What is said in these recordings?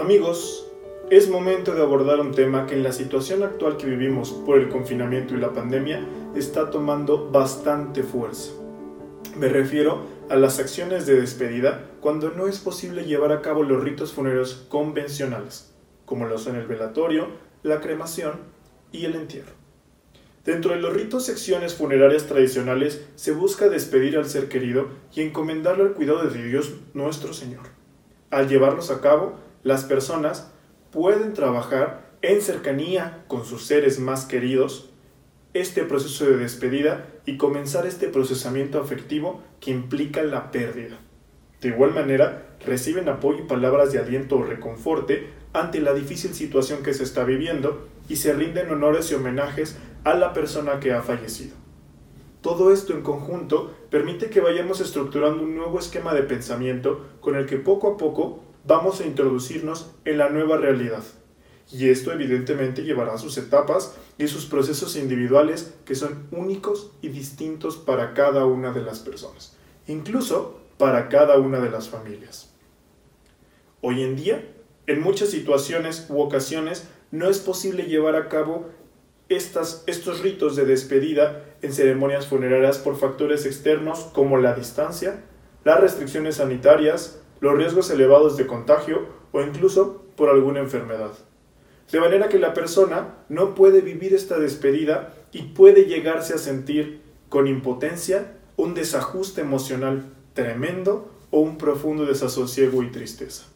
Amigos, es momento de abordar un tema que en la situación actual que vivimos por el confinamiento y la pandemia está tomando bastante fuerza. Me refiero a las acciones de despedida cuando no es posible llevar a cabo los ritos funerarios convencionales, como lo son el velatorio, la cremación y el entierro. Dentro de los ritos secciones funerarias tradicionales se busca despedir al ser querido y encomendarlo al cuidado de Dios nuestro Señor. Al llevarlos a cabo, las personas pueden trabajar en cercanía con sus seres más queridos este proceso de despedida y comenzar este procesamiento afectivo que implica la pérdida. De igual manera, reciben apoyo y palabras de aliento o reconforte ante la difícil situación que se está viviendo y se rinden honores y homenajes a la persona que ha fallecido. Todo esto en conjunto permite que vayamos estructurando un nuevo esquema de pensamiento con el que poco a poco vamos a introducirnos en la nueva realidad. Y esto evidentemente llevará sus etapas y sus procesos individuales que son únicos y distintos para cada una de las personas, incluso para cada una de las familias. Hoy en día, en muchas situaciones u ocasiones, no es posible llevar a cabo estas, estos ritos de despedida en ceremonias funerarias por factores externos como la distancia, las restricciones sanitarias, los riesgos elevados de contagio o incluso por alguna enfermedad. De manera que la persona no puede vivir esta despedida y puede llegarse a sentir con impotencia un desajuste emocional tremendo o un profundo desasosiego y tristeza.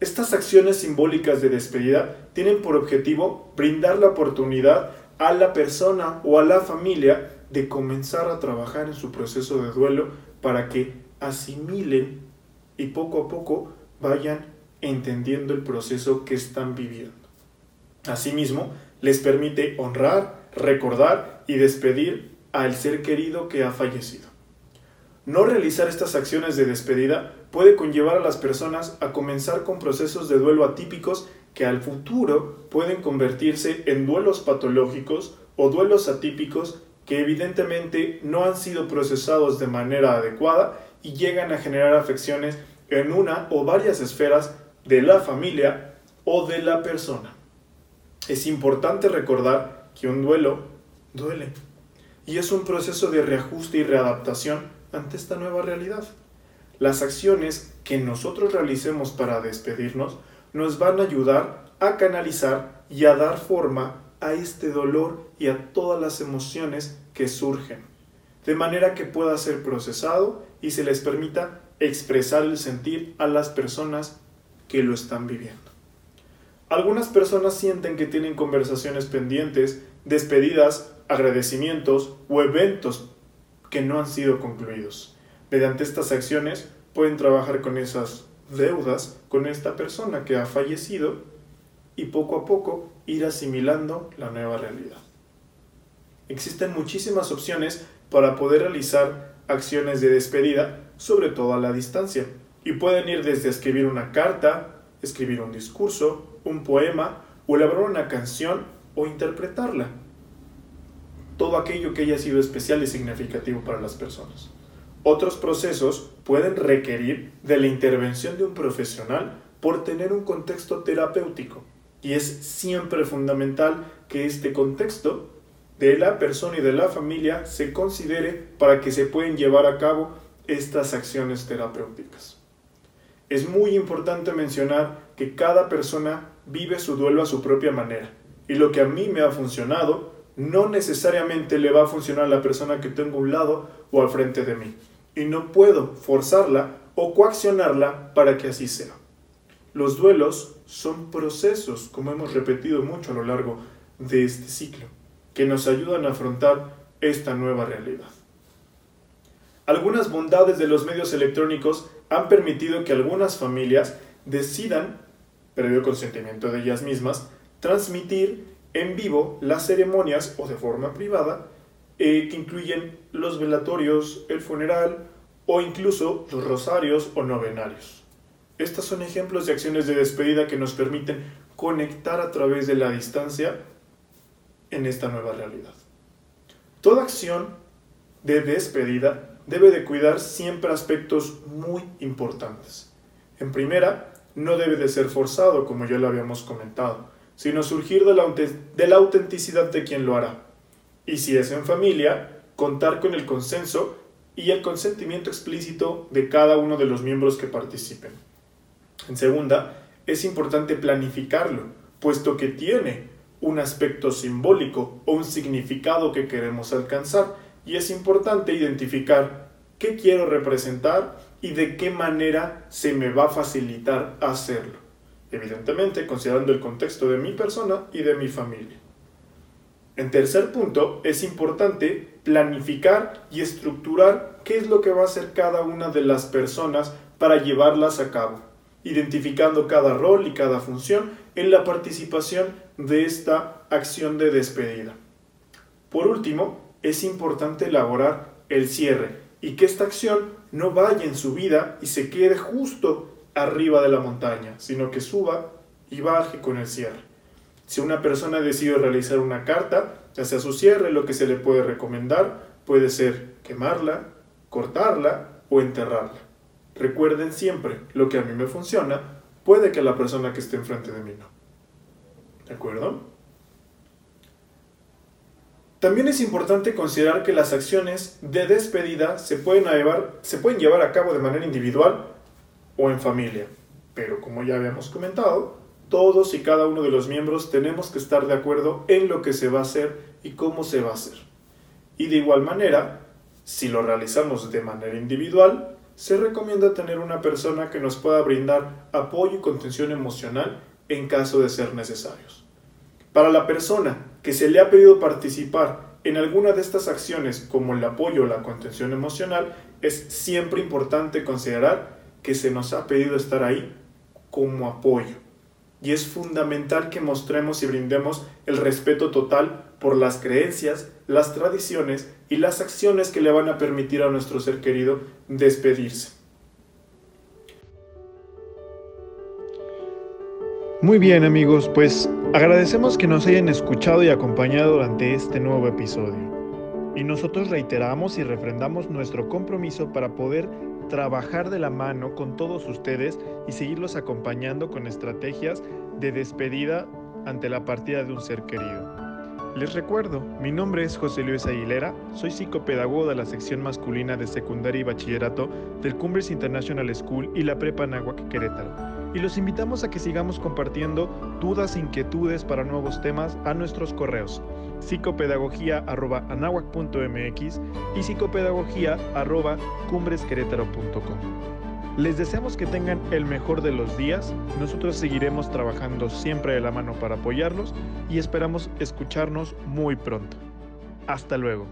Estas acciones simbólicas de despedida tienen por objetivo brindar la oportunidad a la persona o a la familia de comenzar a trabajar en su proceso de duelo para que asimilen y poco a poco vayan entendiendo el proceso que están viviendo. Asimismo, les permite honrar, recordar y despedir al ser querido que ha fallecido. No realizar estas acciones de despedida puede conllevar a las personas a comenzar con procesos de duelo atípicos que al futuro pueden convertirse en duelos patológicos o duelos atípicos que evidentemente no han sido procesados de manera adecuada y llegan a generar afecciones en una o varias esferas de la familia o de la persona. Es importante recordar que un duelo duele y es un proceso de reajuste y readaptación ante esta nueva realidad. Las acciones que nosotros realicemos para despedirnos nos van a ayudar a canalizar y a dar forma a este dolor y a todas las emociones que surgen, de manera que pueda ser procesado y se les permita expresar el sentir a las personas que lo están viviendo. Algunas personas sienten que tienen conversaciones pendientes, despedidas, agradecimientos o eventos que no han sido concluidos. Mediante estas acciones pueden trabajar con esas deudas con esta persona que ha fallecido y poco a poco ir asimilando la nueva realidad. Existen muchísimas opciones para poder realizar acciones de despedida, sobre todo a la distancia, y pueden ir desde escribir una carta, escribir un discurso, un poema o elaborar una canción o interpretarla. Todo aquello que haya sido especial y significativo para las personas. Otros procesos pueden requerir de la intervención de un profesional por tener un contexto terapéutico. Y es siempre fundamental que este contexto de la persona y de la familia se considere para que se puedan llevar a cabo estas acciones terapéuticas. Es muy importante mencionar que cada persona vive su duelo a su propia manera y lo que a mí me ha funcionado no necesariamente le va a funcionar a la persona que tengo a un lado o al frente de mí y no puedo forzarla o coaccionarla para que así sea. Los duelos son procesos, como hemos repetido mucho a lo largo de este ciclo, que nos ayudan a afrontar esta nueva realidad. Algunas bondades de los medios electrónicos han permitido que algunas familias decidan, previo consentimiento de ellas mismas, transmitir en vivo las ceremonias o de forma privada eh, que incluyen los velatorios, el funeral o incluso los rosarios o novenarios. Estos son ejemplos de acciones de despedida que nos permiten conectar a través de la distancia en esta nueva realidad. Toda acción de despedida debe de cuidar siempre aspectos muy importantes. En primera, no debe de ser forzado, como ya lo habíamos comentado, sino surgir de la, de la autenticidad de quien lo hará. Y si es en familia, contar con el consenso y el consentimiento explícito de cada uno de los miembros que participen. En segunda, es importante planificarlo, puesto que tiene un aspecto simbólico o un significado que queremos alcanzar, y es importante identificar qué quiero representar y de qué manera se me va a facilitar hacerlo, evidentemente considerando el contexto de mi persona y de mi familia. En tercer punto, es importante planificar y estructurar qué es lo que va a hacer cada una de las personas para llevarlas a cabo, identificando cada rol y cada función en la participación de esta acción de despedida. Por último, es importante elaborar el cierre y que esta acción no vaya en su vida y se quede justo arriba de la montaña, sino que suba y baje con el cierre. Si una persona decide realizar una carta, ya sea su cierre, lo que se le puede recomendar puede ser quemarla, cortarla o enterrarla. Recuerden siempre, lo que a mí me funciona, puede que la persona que esté enfrente de mí no. ¿De acuerdo? También es importante considerar que las acciones de despedida se pueden, llevar, se pueden llevar a cabo de manera individual o en familia, pero como ya habíamos comentado, todos y cada uno de los miembros tenemos que estar de acuerdo en lo que se va a hacer y cómo se va a hacer. Y de igual manera, si lo realizamos de manera individual, se recomienda tener una persona que nos pueda brindar apoyo y contención emocional en caso de ser necesarios. Para la persona que se le ha pedido participar en alguna de estas acciones como el apoyo o la contención emocional, es siempre importante considerar que se nos ha pedido estar ahí como apoyo. Y es fundamental que mostremos y brindemos el respeto total por las creencias, las tradiciones y las acciones que le van a permitir a nuestro ser querido despedirse. Muy bien amigos, pues agradecemos que nos hayan escuchado y acompañado durante este nuevo episodio. Y nosotros reiteramos y refrendamos nuestro compromiso para poder trabajar de la mano con todos ustedes y seguirlos acompañando con estrategias de despedida ante la partida de un ser querido. Les recuerdo, mi nombre es José Luis Aguilera, soy psicopedagogo de la sección masculina de secundaria y bachillerato del Cumbres International School y la Prepa Nahuac Querétaro y los invitamos a que sigamos compartiendo dudas e inquietudes para nuevos temas a nuestros correos psicopedagogía.anahuac.mx y psicopedagogía.cumbresquerétaro.com. Les deseamos que tengan el mejor de los días. Nosotros seguiremos trabajando siempre de la mano para apoyarlos y esperamos escucharnos muy pronto. Hasta luego.